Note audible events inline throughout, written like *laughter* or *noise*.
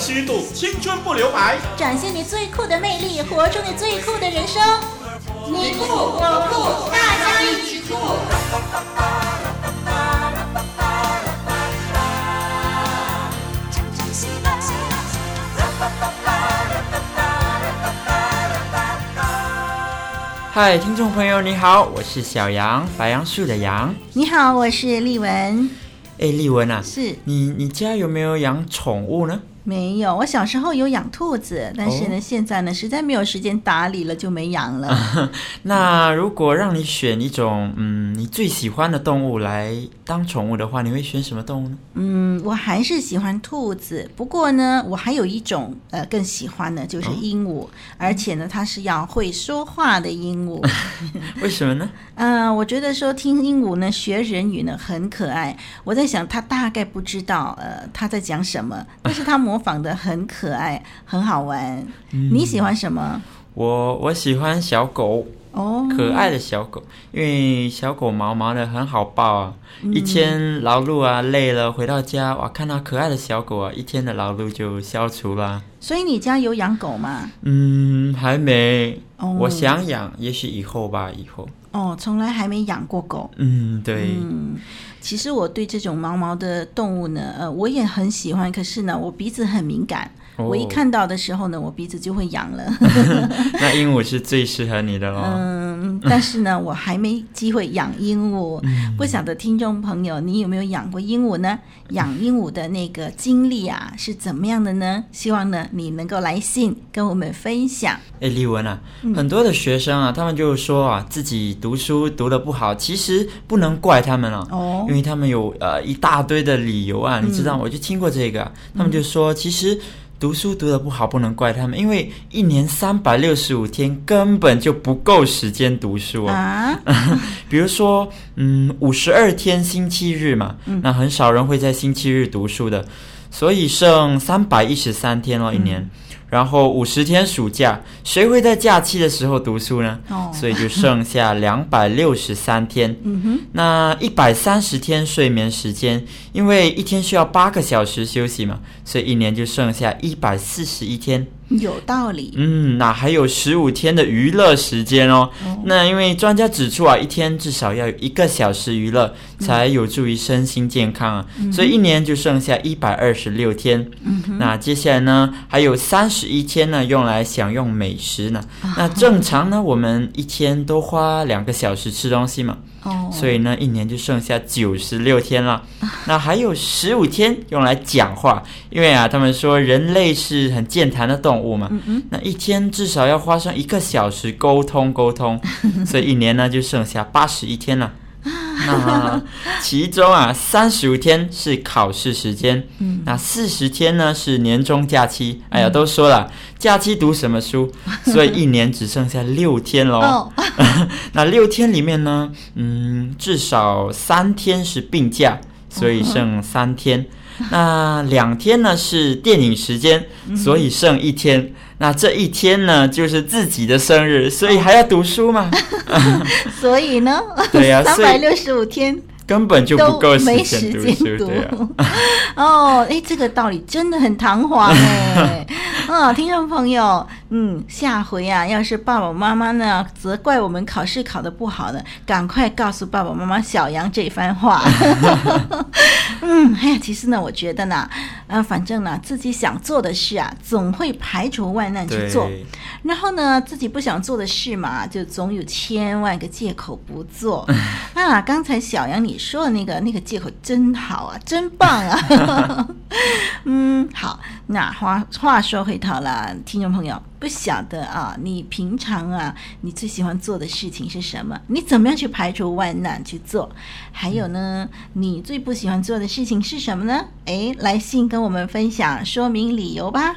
虚度，青春不留白，展现你最酷的魅力，活出你最酷的人生。你酷我酷，大家一起酷！嗨，听众朋友，你好，我是小杨，白杨树的杨。你好，我是丽文。哎，丽文啊，是你，你家有没有养宠物呢？没有，我小时候有养兔子，但是呢，哦、现在呢，实在没有时间打理了，就没养了。*laughs* 那如果让你选一种，嗯，你最喜欢的动物来当宠物的话，你会选什么动物呢？嗯，我还是喜欢兔子。不过呢，我还有一种呃更喜欢的，就是鹦鹉，哦、而且呢，它是要会说话的鹦鹉。*laughs* 为什么呢？嗯、*laughs* 呃，我觉得说听鹦鹉呢学人语呢很可爱。我在想，它大概不知道呃它在讲什么，但是它模仿的很可爱，很好玩。嗯、你喜欢什么？我我喜欢小狗哦，可爱的小狗，因为小狗毛毛的很好抱啊。嗯、一天劳碌啊累了回到家哇，看到可爱的小狗啊，一天的劳碌就消除了。所以你家有养狗吗？嗯，还没。哦、我想养，也许以后吧，以后。哦，从来还没养过狗。嗯，对。嗯，其实我对这种毛毛的动物呢，呃，我也很喜欢。可是呢，我鼻子很敏感。我一看到的时候呢，我鼻子就会痒了。*laughs* 那鹦鹉是最适合你的喽。嗯，但是呢，*laughs* 我还没机会养鹦鹉。嗯、不晓得听众朋友，你有没有养过鹦鹉呢？*laughs* 养鹦鹉的那个经历啊，是怎么样的呢？希望呢，你能够来信跟我们分享。哎，丽文啊，嗯、很多的学生啊，他们就说啊，自己读书读的不好，其实不能怪他们了、啊。哦，因为他们有呃一大堆的理由啊，你知道，嗯、我就听过这个，他们就说，其实。读书读得不好不能怪他们，因为一年三百六十五天根本就不够时间读书啊。*laughs* 比如说，嗯，五十二天星期日嘛，嗯、那很少人会在星期日读书的，所以剩三百一十三天哦，一年。嗯然后五十天暑假，谁会在假期的时候读书呢？哦，所以就剩下两百六十三天。嗯哼，那一百三十天睡眠时间，因为一天需要八个小时休息嘛，所以一年就剩下一百四十一天。有道理。嗯，那还有十五天的娱乐时间哦。哦，那因为专家指出啊，一天至少要有一个小时娱乐，才有助于身心健康啊。嗯、所以一年就剩下一百二十六天。嗯，那接下来呢，还有三十一天呢，用来享用美食呢。啊、那正常呢，我们一天都花两个小时吃东西嘛。哦，所以呢，一年就剩下九十六天了。*laughs* 那还有十五天用来讲话，因为啊，他们说人类是很健谈的动物嘛。嗯嗯。那一天至少要花上一个小时沟通沟通，*laughs* 所以一年呢就剩下八十一天了。那其中啊，三十五天是考试时间，嗯，那四十天呢是年终假期。哎呀，都说了，假期读什么书？*laughs* 所以一年只剩下六天喽。哦、*laughs* 那六天里面呢，嗯，至少三天是病假，所以剩三天。那两天呢是电影时间，所以剩一天。那这一天呢，就是自己的生日，所以还要读书嘛。*laughs* 所以呢，对呀、啊，*laughs* 三百六十五天根本就不够时间读书。对、啊，*laughs* 哦，哎，这个道理真的很堂皇哎。*laughs* 嗯，听众朋友，嗯，下回啊，要是爸爸妈妈呢责怪我们考试考得不好呢，赶快告诉爸爸妈妈小杨这番话。*laughs* 嗯，哎呀，其实呢，我觉得呢，呃，反正呢，自己想做的事啊，总会排除万难去做。然后呢，自己不想做的事嘛，就总有千万个借口不做。啊，刚才小杨你说的那个那个借口真好啊，真棒啊。*laughs* 嗯，好，那话话说回头了，听众朋友，不晓得啊，你平常啊，你最喜欢做的事情是什么？你怎么样去排除万难去做？还有呢，你最不喜欢做的事情是什么呢？诶，来信跟我们分享，说明理由吧。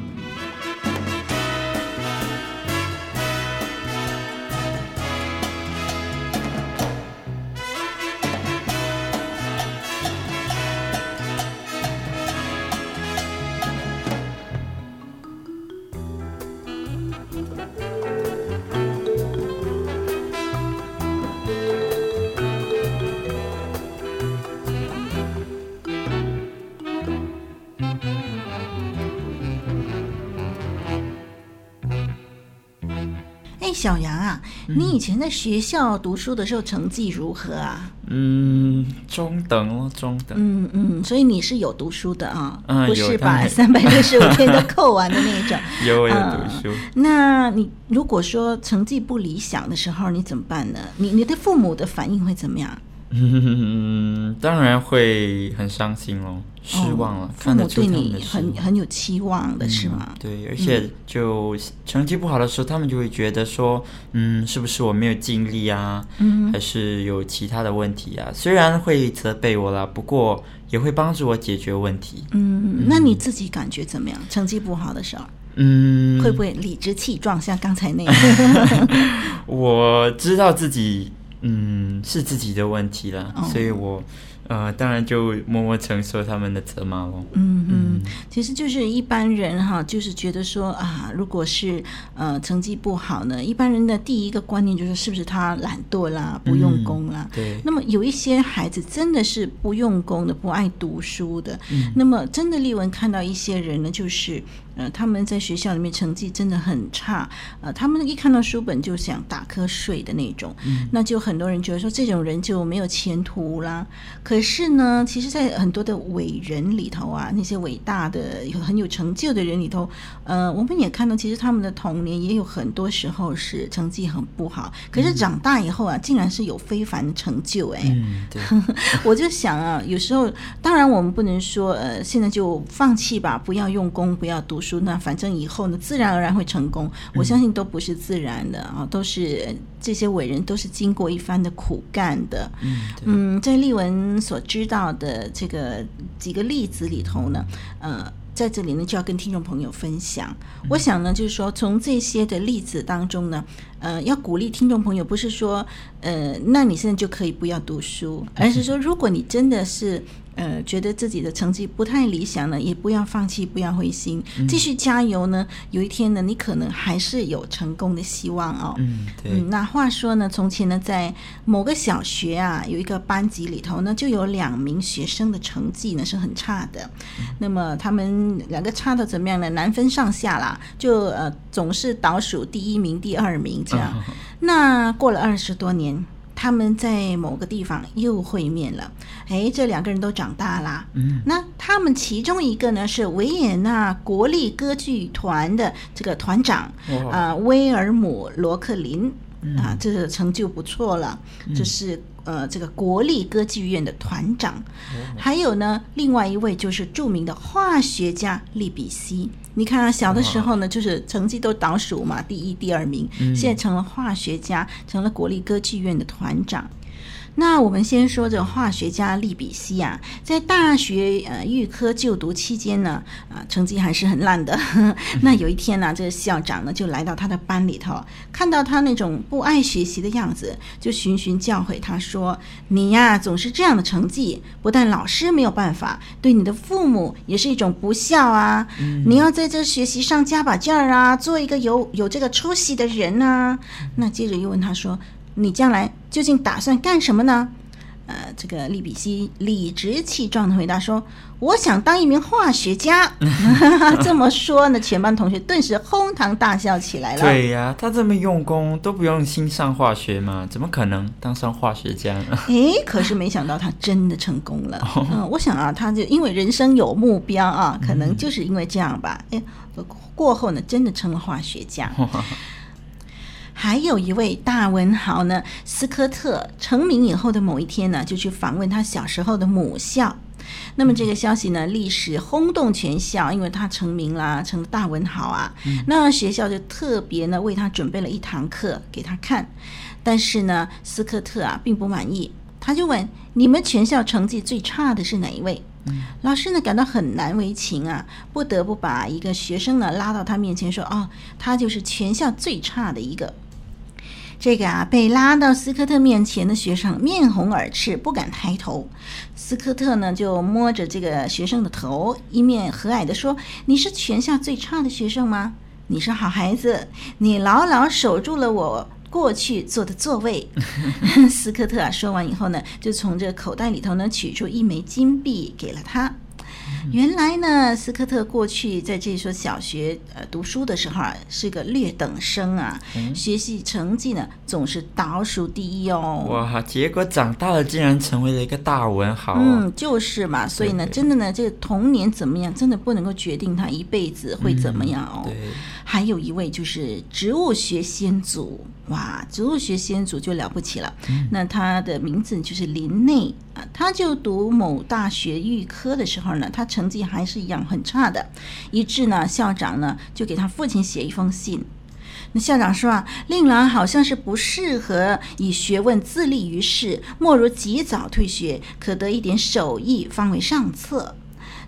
哎，小杨啊，嗯、你以前在学校读书的时候成绩如何啊？嗯，中等哦，中等。嗯嗯，所以你是有读书的啊，嗯、不是把三百六十五天都扣完的那种。*laughs* 有有读书、嗯。那你如果说成绩不理想的时候，你怎么办呢？你你的父母的反应会怎么样？嗯，*laughs* 当然会很伤心咯，失望了。哦、父母对你很很有期望的是吗？嗯、对，而且就成绩不好的时候，他们就会觉得说，嗯，是不是我没有尽力啊？嗯，还是有其他的问题啊？虽然会责备我啦，不过也会帮助我解决问题。嗯，嗯，那你自己感觉怎么样？成绩不好的时候，嗯，会不会理直气壮，像刚才那样？*laughs* 我知道自己。嗯，是自己的问题了，哦、所以我，呃，当然就默默承受他们的责骂喽。嗯嗯，其实就是一般人哈，就是觉得说啊，如果是呃成绩不好呢，一般人的第一个观念就是是不是他懒惰啦，不用功啦？嗯、对。那么有一些孩子真的是不用功的，不爱读书的。嗯。那么真的丽文看到一些人呢，就是。呃，他们在学校里面成绩真的很差，呃，他们一看到书本就想打瞌睡的那种，嗯，那就很多人觉得说这种人就没有前途啦。可是呢，其实，在很多的伟人里头啊，那些伟大的、有很有成就的人里头，呃，我们也看到，其实他们的童年也有很多时候是成绩很不好，可是长大以后啊，竟然是有非凡的成就，哎，嗯，对，*laughs* 我就想啊，有时候当然我们不能说，呃，现在就放弃吧，不要用功，不要读。书那反正以后呢，自然而然会成功。我相信都不是自然的啊，都是这些伟人都是经过一番的苦干的。嗯，嗯，在丽文所知道的这个几个例子里头呢，呃，在这里呢就要跟听众朋友分享。我想呢，就是说从这些的例子当中呢，呃，要鼓励听众朋友，不是说呃，那你现在就可以不要读书，而是说如果你真的是。呃，觉得自己的成绩不太理想呢，也不要放弃，不要灰心，继续加油呢。有一天呢，你可能还是有成功的希望哦。嗯，对。嗯，那话说呢，从前呢，在某个小学啊，有一个班级里头呢，就有两名学生的成绩呢是很差的。嗯，那么他们两个差的怎么样呢？难分上下啦，就呃总是倒数第一名、第二名这样。哦，那过了二十多年。他们在某个地方又会面了，哎，这两个人都长大啦。嗯，那他们其中一个呢是维也纳国立歌剧团的这个团长，啊、哦呃，威尔姆·罗克林。啊，这个成就不错了。这、就是呃，这个国立歌剧院的团长。嗯、还有呢，另外一位就是著名的化学家利比西。你看啊，小的时候呢，就是成绩都倒数嘛，第一、第二名。现在成了化学家，成了国立歌剧院的团长。那我们先说这化学家利比西啊，在大学呃预科就读期间呢，啊、呃、成绩还是很烂的。*laughs* 那有一天呢，这个校长呢就来到他的班里头，看到他那种不爱学习的样子，就循循教诲他说：“你呀，总是这样的成绩，不但老师没有办法，对你的父母也是一种不孝啊！你要在这学习上加把劲儿啊，做一个有有这个出息的人啊。”那接着又问他说。你将来究竟打算干什么呢？呃，这个利比西理直气壮的回答说：“我想当一名化学家。*laughs* ” *laughs* 这么说呢，全班同学顿时哄堂大笑起来了。对呀、啊，他这么用功，都不用心上化学吗？怎么可能当上化学家呢？*laughs* 诶，可是没想到他真的成功了。嗯、呃，我想啊，他就因为人生有目标啊，可能就是因为这样吧。诶，过后呢，真的成了化学家。还有一位大文豪呢，斯科特成名以后的某一天呢，就去访问他小时候的母校。那么这个消息呢，历史轰动全校，因为他成名啦，成了大文豪啊。嗯、那学校就特别呢为他准备了一堂课给他看。但是呢，斯科特啊并不满意，他就问：“你们全校成绩最差的是哪一位？”嗯、老师呢感到很难为情啊，不得不把一个学生呢拉到他面前说：“哦，他就是全校最差的一个。”这个啊，被拉到斯科特面前的学生面红耳赤，不敢抬头。斯科特呢，就摸着这个学生的头，一面和蔼地说：“你是全校最差的学生吗？你是好孩子，你牢牢守住了我过去坐的座位。”斯科特啊，说完以后呢，就从这口袋里头呢取出一枚金币给了他。原来呢，斯科特过去在这所小学呃读书的时候啊，是个劣等生啊，嗯、学习成绩呢总是倒数第一哦。哇，结果长大了竟然成为了一个大文豪，哦。嗯，就是嘛，所以呢，真的呢，这个童年怎么样，真的不能够决定他一辈子会怎么样哦。嗯、对。还有一位就是植物学先祖，哇，植物学先祖就了不起了。嗯、那他的名字就是林内啊，他就读某大学预科的时候呢，他成绩还是一样很差的，以致呢校长呢就给他父亲写一封信。那校长说啊，令郎好像是不适合以学问自立于世，莫如及早退学，可得一点手艺，方为上策。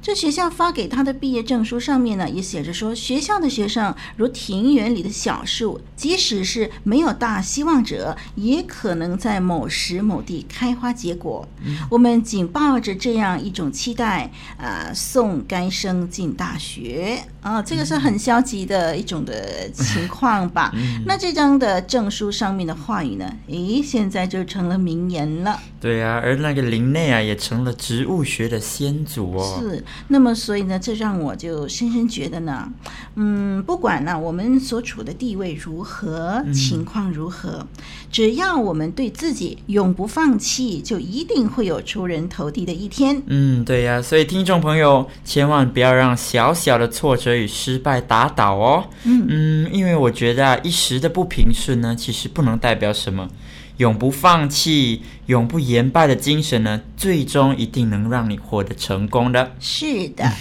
这学校发给他的毕业证书上面呢，也写着说，学校的学生如庭园里的小树，即使是没有大希望者，也可能在某时某地开花结果。嗯、我们仅抱着这样一种期待，呃，送该生进大学啊，这个是很消极的一种的情 *laughs* 况吧？嗯、那这张的证书上面的话语呢？诶，现在就成了名言了。对啊，而那个林内啊，也成了植物学的先祖哦。是。那么，所以呢，这让我就深深觉得呢，嗯，不管呢我们所处的地位如何，情况如何，嗯、只要我们对自己永不放弃，就一定会有出人头地的一天。嗯，对呀、啊，所以听众朋友千万不要让小小的挫折与失败打倒哦。嗯嗯，因为我觉得啊，一时的不平顺呢，其实不能代表什么。永不放弃、永不言败的精神呢，最终一定能让你获得成功的。是的，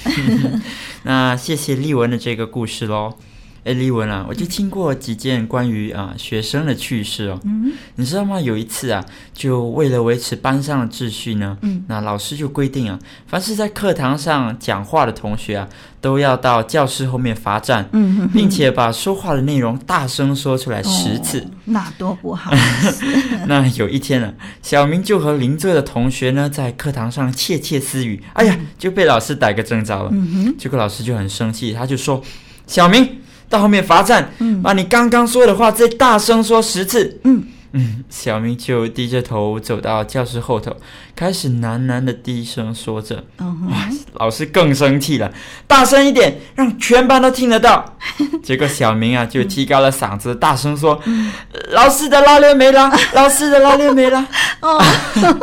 *laughs* 那谢谢丽文的这个故事喽。哎，丽文啊，我就听过几件关于啊学生的趣事哦。嗯，你知道吗？有一次啊，就为了维持班上的秩序呢，嗯，那老师就规定啊，凡是在课堂上讲话的同学啊，都要到教室后面罚站，嗯哼哼，并且把说话的内容大声说出来十次。哦，那多不好。*laughs* 那有一天呢，小明就和邻座的同学呢，在课堂上窃窃私语，哎呀，就被老师逮个正着了。嗯哼，结果老师就很生气，他就说：“小明。”到后面罚站，嗯，把你刚刚说的话再大声说十次。嗯嗯，小明就低着头走到教室后头，开始喃喃的低声说着。嗯，哇，老师更生气了，大声一点，让全班都听得到。*laughs* 结果小明啊就提高了嗓子，大声说：“嗯、老师的拉链没拉，*laughs* 老师的拉链没拉。”哦，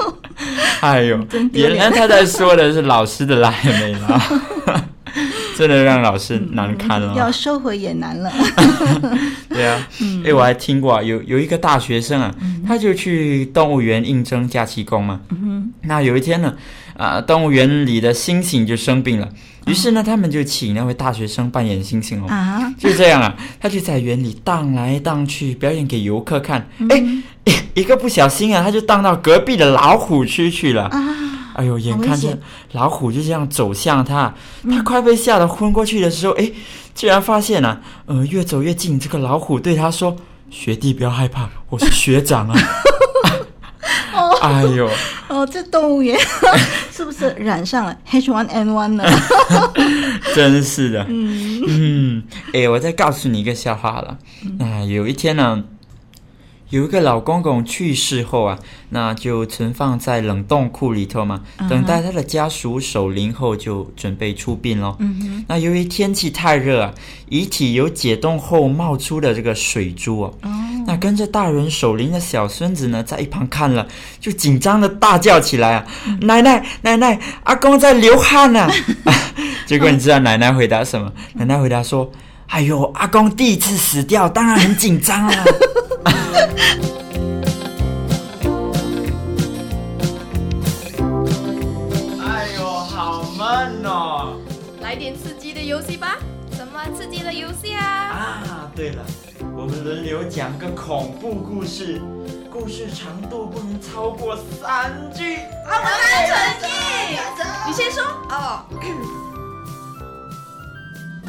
*laughs* 哎呦，原来他在说的是老师的拉链没拉。真的让老师难堪了，要收回也难了。*laughs* 对啊，哎，我还听过啊，有有一个大学生啊，他就去动物园应征假期工嘛。那有一天呢，啊，动物园里的猩猩就生病了，于是呢，他们就请那位大学生扮演猩猩哦。啊，就这样啊，他就在园里荡来荡去，表演给游客看。哎，*laughs* 一个不小心啊，他就荡到隔壁的老虎区去了。啊。哎呦！眼看着老虎就这样走向他，他快被吓得昏过去的时候，哎，居然发现啊，呃，越走越近，这个老虎对他说：“学弟不要害怕，我是学长啊。*laughs* ”哦，*laughs* 哎呦，哦，这动物园 *laughs* 是不是染上了 H1N1 呢？真是的，嗯嗯，哎，我再告诉你一个笑话了。啊，有一天呢。有一个老公公去世后啊，那就存放在冷冻库里头嘛，等待他的家属守灵后就准备出殡喽。嗯、哼那由于天气太热啊，遗体有解冻后冒出的这个水珠哦。哦那跟着大人守灵的小孙子呢，在一旁看了，就紧张的大叫起来啊！嗯、奶奶，奶奶，阿公在流汗呢、啊！*laughs* 结果你知道奶奶回答什么？奶奶回答说：“哎呦，阿公第一次死掉，当然很紧张啊。”哎呦，好闷哦！来点刺激的游戏吧。什么刺激的游戏啊？啊，对了，我们轮流讲个恐怖故事，故事长度不能超过三句。我们来成绩，你先说哦。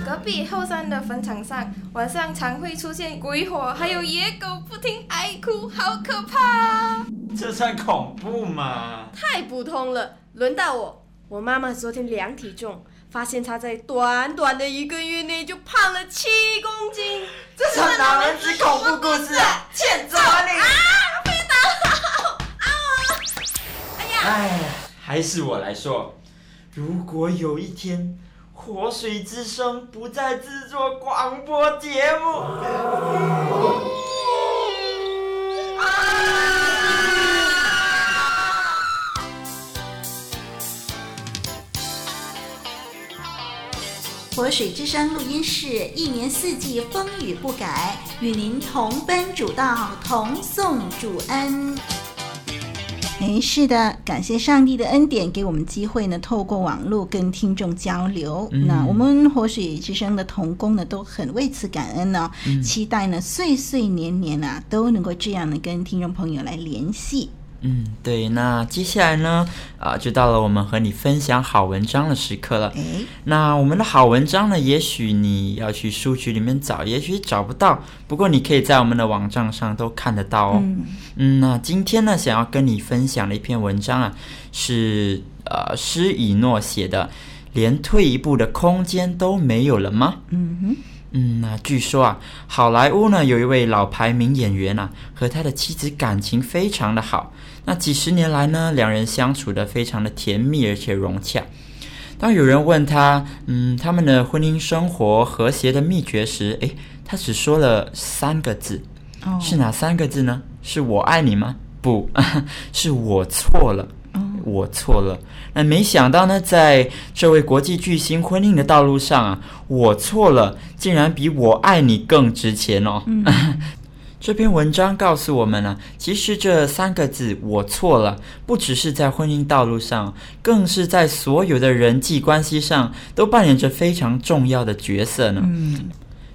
隔壁后山的坟场上，晚上常会出现鬼火，还有野狗不停哀哭，好可怕！这算恐怖吗？太普通了。轮到我，我妈妈昨天量体重，发现她在短短的一个月内就胖了七公斤。这算哪门子恐怖故事啊？欠揍啊你！啊，被打了！啊！哎呀！哎，还是我来说。如果有一天，活水之声不再制作广播节目。活水之声录音室，一年四季风雨不改，与您同奔主道，同诵主恩。没事的，感谢上帝的恩典，给我们机会呢，透过网络跟听众交流。嗯、那我们活水之声的同工呢，都很为此感恩呢、哦，嗯、期待呢，岁岁年年啊，都能够这样的跟听众朋友来联系。嗯，对，那接下来呢，啊，就到了我们和你分享好文章的时刻了。诶，那我们的好文章呢，也许你要去书局里面找，也许找不到，不过你可以在我们的网站上都看得到哦。嗯，嗯，那今天呢，想要跟你分享的一篇文章啊，是呃，施以诺写的，连退一步的空间都没有了吗？嗯哼。嗯，那据说啊，好莱坞呢有一位老牌名演员啊，和他的妻子感情非常的好。那几十年来呢，两人相处的非常的甜蜜而且融洽。当有人问他，嗯，他们的婚姻生活和谐的秘诀时，诶，他只说了三个字，哦，是哪三个字呢？是我爱你吗？不，*laughs* 是我错了。我错了，那没想到呢，在这位国际巨星婚姻的道路上啊，我错了，竟然比我爱你更值钱哦。嗯、*laughs* 这篇文章告诉我们呢、啊，其实这三个字“我错了”，不只是在婚姻道路上，更是在所有的人际关系上都扮演着非常重要的角色呢。嗯，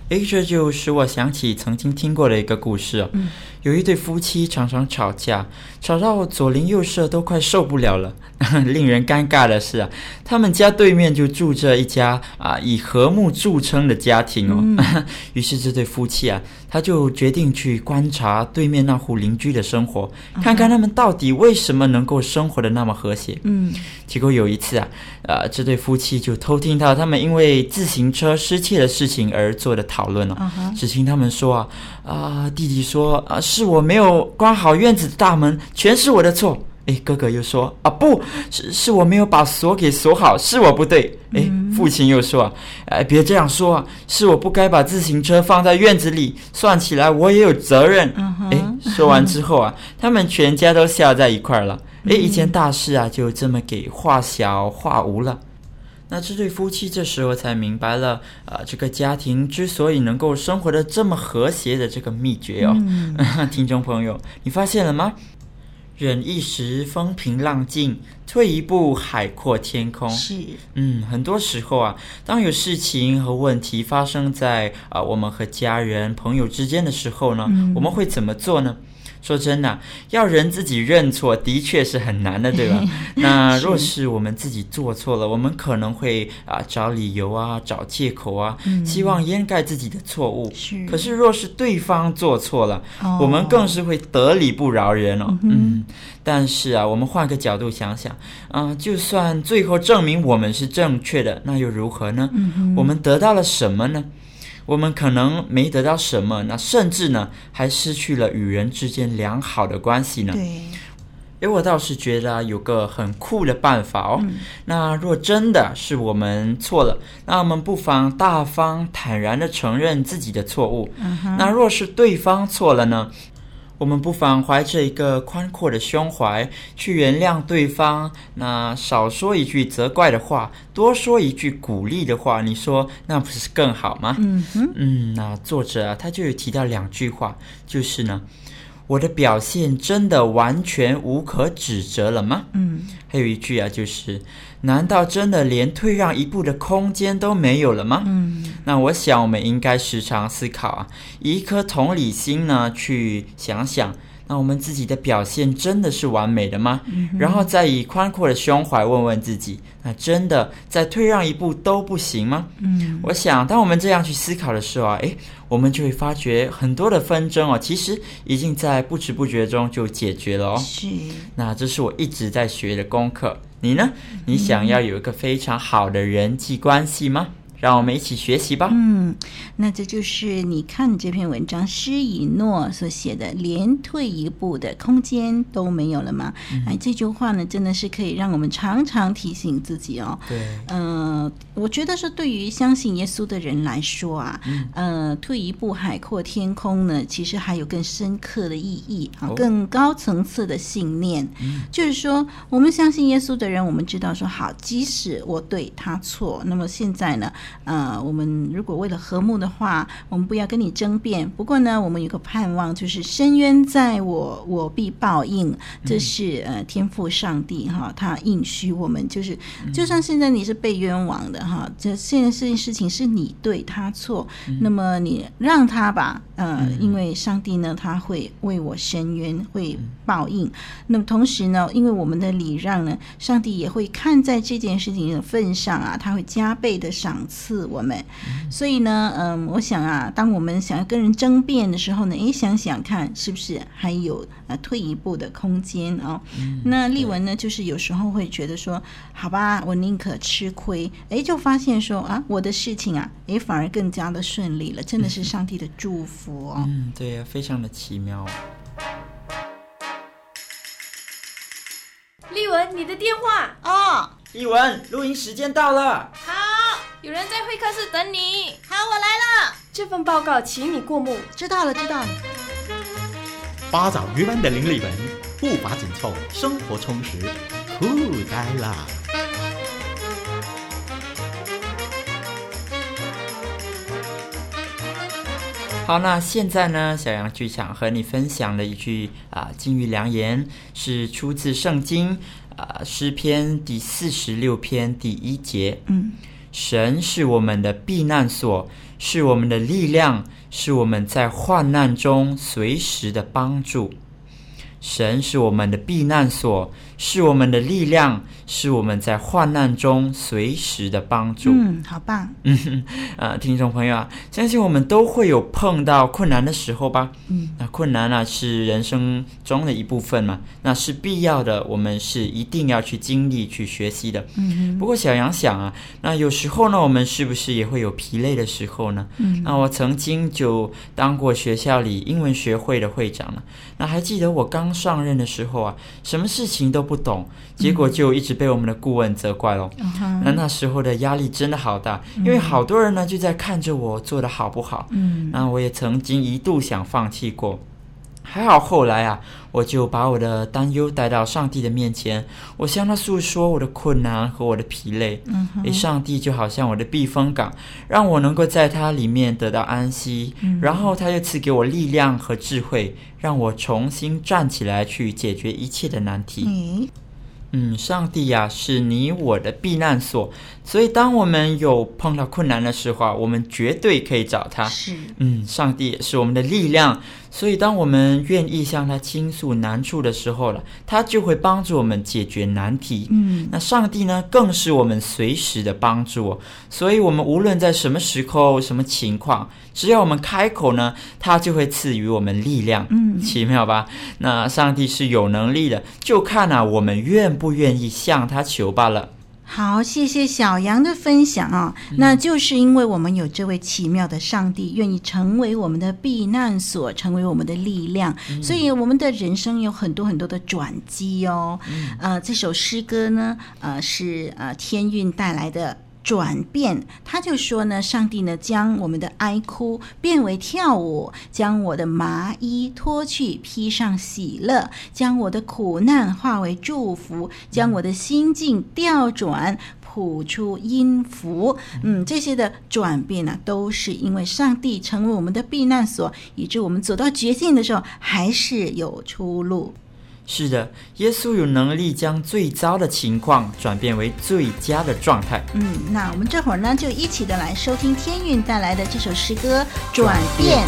诶，这就使我想起曾经听过的一个故事哦。嗯有一对夫妻常常吵架，吵到左邻右舍都快受不了了。*laughs* 令人尴尬的是啊，他们家对面就住着一家啊以和睦著称的家庭哦。嗯、*laughs* 于是这对夫妻啊，他就决定去观察对面那户邻居的生活，看看他们到底为什么能够生活的那么和谐。嗯，结果有一次啊，啊这对夫妻就偷听到他们因为自行车失窃的事情而做的讨论了、哦。嗯、只听他们说啊，啊弟弟说啊。是我没有关好院子的大门，全是我的错。诶，哥哥又说啊，不是，是我没有把锁给锁好，是我不对。诶，父亲又说啊，哎，别这样说啊，是我不该把自行车放在院子里，算起来我也有责任。诶，说完之后啊，他们全家都笑在一块儿了。诶，一件大事啊，就这么给化小化无了。那这对夫妻这时候才明白了，啊、呃，这个家庭之所以能够生活的这么和谐的这个秘诀哦。嗯、*laughs* 听众朋友，你发现了吗？忍一时风平浪静，退一步海阔天空。是，嗯，很多时候啊，当有事情和问题发生在啊、呃、我们和家人、朋友之间的时候呢，嗯、我们会怎么做呢？说真的，要人自己认错的确是很难的，对吧？*laughs* 那若是我们自己做错了，我们可能会啊找理由啊，找借口啊，嗯、希望掩盖自己的错误。是。可是若是对方做错了，哦、我们更是会得理不饶人哦。嗯，嗯。但是啊，我们换个角度想想啊，就算最后证明我们是正确的，那又如何呢？嗯、我们得到了什么呢？我们可能没得到什么，那甚至呢，还失去了与人之间良好的关系呢。对，诶，我倒是觉得有个很酷的办法哦。嗯、那若真的是我们错了，那我们不妨大方坦然的承认自己的错误。那若是对方错了呢？我们不妨怀着一个宽阔的胸怀去原谅对方，那少说一句责怪的话，多说一句鼓励的话，你说那不是更好吗？嗯哼嗯，那作者啊，他就有提到两句话，就是呢，我的表现真的完全无可指责了吗？嗯，还有一句啊，就是。难道真的连退让一步的空间都没有了吗？嗯，那我想我们应该时常思考啊，以一颗同理心呢，去想想，那我们自己的表现真的是完美的吗？嗯，然后再以宽阔的胸怀问问自己，那真的再退让一步都不行吗？嗯，我想当我们这样去思考的时候啊，诶，我们就会发觉很多的纷争哦，其实已经在不知不觉中就解决了哦。是，那这是我一直在学的功课。你呢？你想要有一个非常好的人际关系吗？让我们一起学习吧。嗯，那这就是你看这篇文章施以诺所写的，连退一步的空间都没有了吗？嗯、哎，这句话呢，真的是可以让我们常常提醒自己哦。对，嗯、呃，我觉得说对于相信耶稣的人来说啊，嗯，呃，退一步海阔天空呢，其实还有更深刻的意义啊，更高层次的信念，嗯、就是说，我们相信耶稣的人，我们知道说，好，即使我对他错，那么现在呢，呃，我们如果为了和睦的话，我们不要跟你争辩。不过呢，我们有个盼望，就是深渊在我，我必报应。这是呃天赋上帝哈，他应许我们，就是就算现在你是被冤枉的哈，这现在这件事情是你对他错，那么你让他吧，呃，因为上帝呢，他会为我伸冤，会报应。那么同时呢，因为我们的礼让呢，上帝也会看在这件事情的份上啊，他会加倍的赏赐我们。所以呢，嗯，我想啊，当我们想要跟人争辩的时候呢，诶，想想看，是不是还有呃退一步的空间啊？哦嗯、那丽文呢，就是有时候会觉得说，好吧，我宁可吃亏，诶，就发现说啊，我的事情啊，诶，反而更加的顺利了，真的是上帝的祝福哦。嗯，对呀，非常的奇妙。丽文，你的电话哦。丽文，录音时间到了。好，有人在会客室等你。好，我来了。这份报告，请你过目。知道了，知道了。八爪鱼般的林立文，步伐紧凑，生活充实，酷呆了。好，那现在呢，小羊就想和你分享的一句啊金玉良言，是出自圣经。啊，诗篇第四十六篇第一节，嗯，神是我们的避难所，是我们的力量，是我们在患难中随时的帮助。神是我们的避难所，是我们的力量，是我们在患难中随时的帮助。嗯，好棒。嗯，呃，听众朋友啊，相信我们都会有碰到困难的时候吧？嗯，那困难呢，是人生中的一部分嘛，那是必要的，我们是一定要去经历、去学习的。嗯，不过小杨想啊，那有时候呢，我们是不是也会有疲累的时候呢？嗯，那我曾经就当过学校里英文学会的会长了。那还记得我刚上任的时候啊，什么事情都不懂，结果就一直被我们的顾问责怪了。嗯、那那时候的压力真的好大，因为好多人呢就在看着我做的好不好。嗯，那我也曾经一度想放弃过。还好后来啊，我就把我的担忧带到上帝的面前，我向他诉说我的困难和我的疲累。嗯上帝就好像我的避风港，让我能够在他里面得到安息。嗯，然后他又赐给我力量和智慧，让我重新站起来去解决一切的难题。嗯。嗯，上帝呀，是你我的避难所，所以当我们有碰到困难的时候，我们绝对可以找他。是，嗯，上帝也是我们的力量，所以当我们愿意向他倾诉难处的时候了，他就会帮助我们解决难题。嗯，那上帝呢，更是我们随时的帮助，所以我们无论在什么时候、什么情况，只要我们开口呢，他就会赐予我们力量。嗯，奇妙吧？那上帝是有能力的，就看啊，我们愿不。不愿意向他求罢了。好，谢谢小杨的分享啊、哦。嗯、那就是因为我们有这位奇妙的上帝，愿意成为我们的避难所，成为我们的力量，嗯、所以我们的人生有很多很多的转机哦。嗯、呃，这首诗歌呢，呃，是呃天韵带来的。转变，他就说呢，上帝呢将我们的哀哭变为跳舞，将我的麻衣脱去披上喜乐，将我的苦难化为祝福，将我的心境调转谱出音符。嗯，这些的转变呢、都是因为上帝成为我们的避难所，以致我们走到绝境的时候还是有出路。是的，耶稣有能力将最糟的情况转变为最佳的状态。嗯，那我们这会儿呢，就一起的来收听天韵带来的这首诗歌《转变》。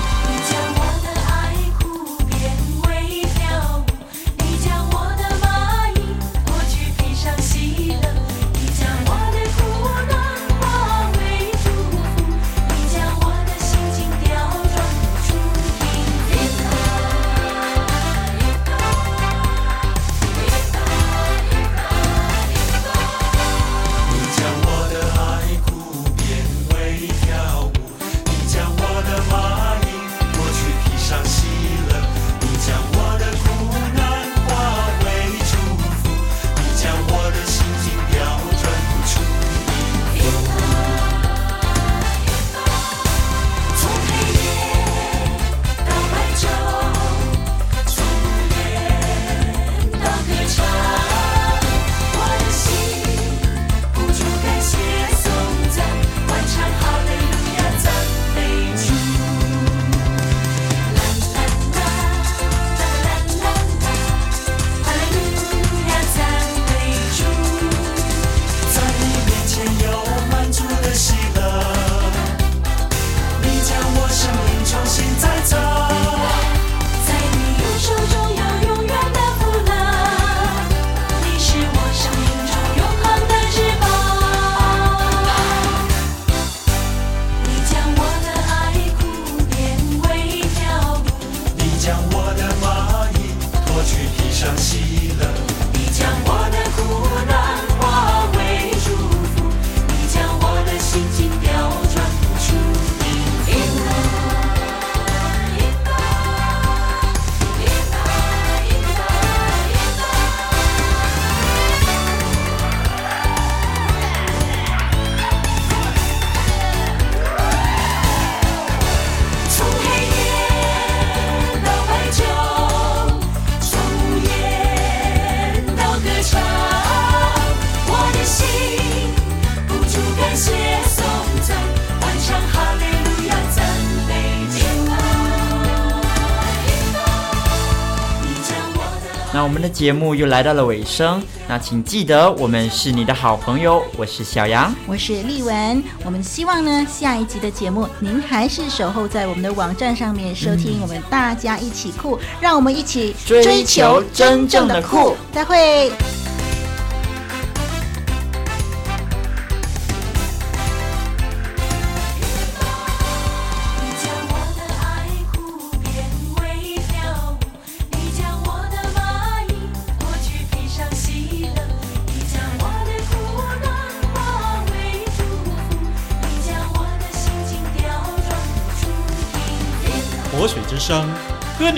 节目又来到了尾声，那请记得我们是你的好朋友，我是小杨，我是丽文。我们希望呢，下一集的节目您还是守候在我们的网站上面收听，我们大家一起酷，嗯、让我们一起追求真正的酷。再会。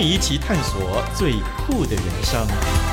一起探索最酷的人生。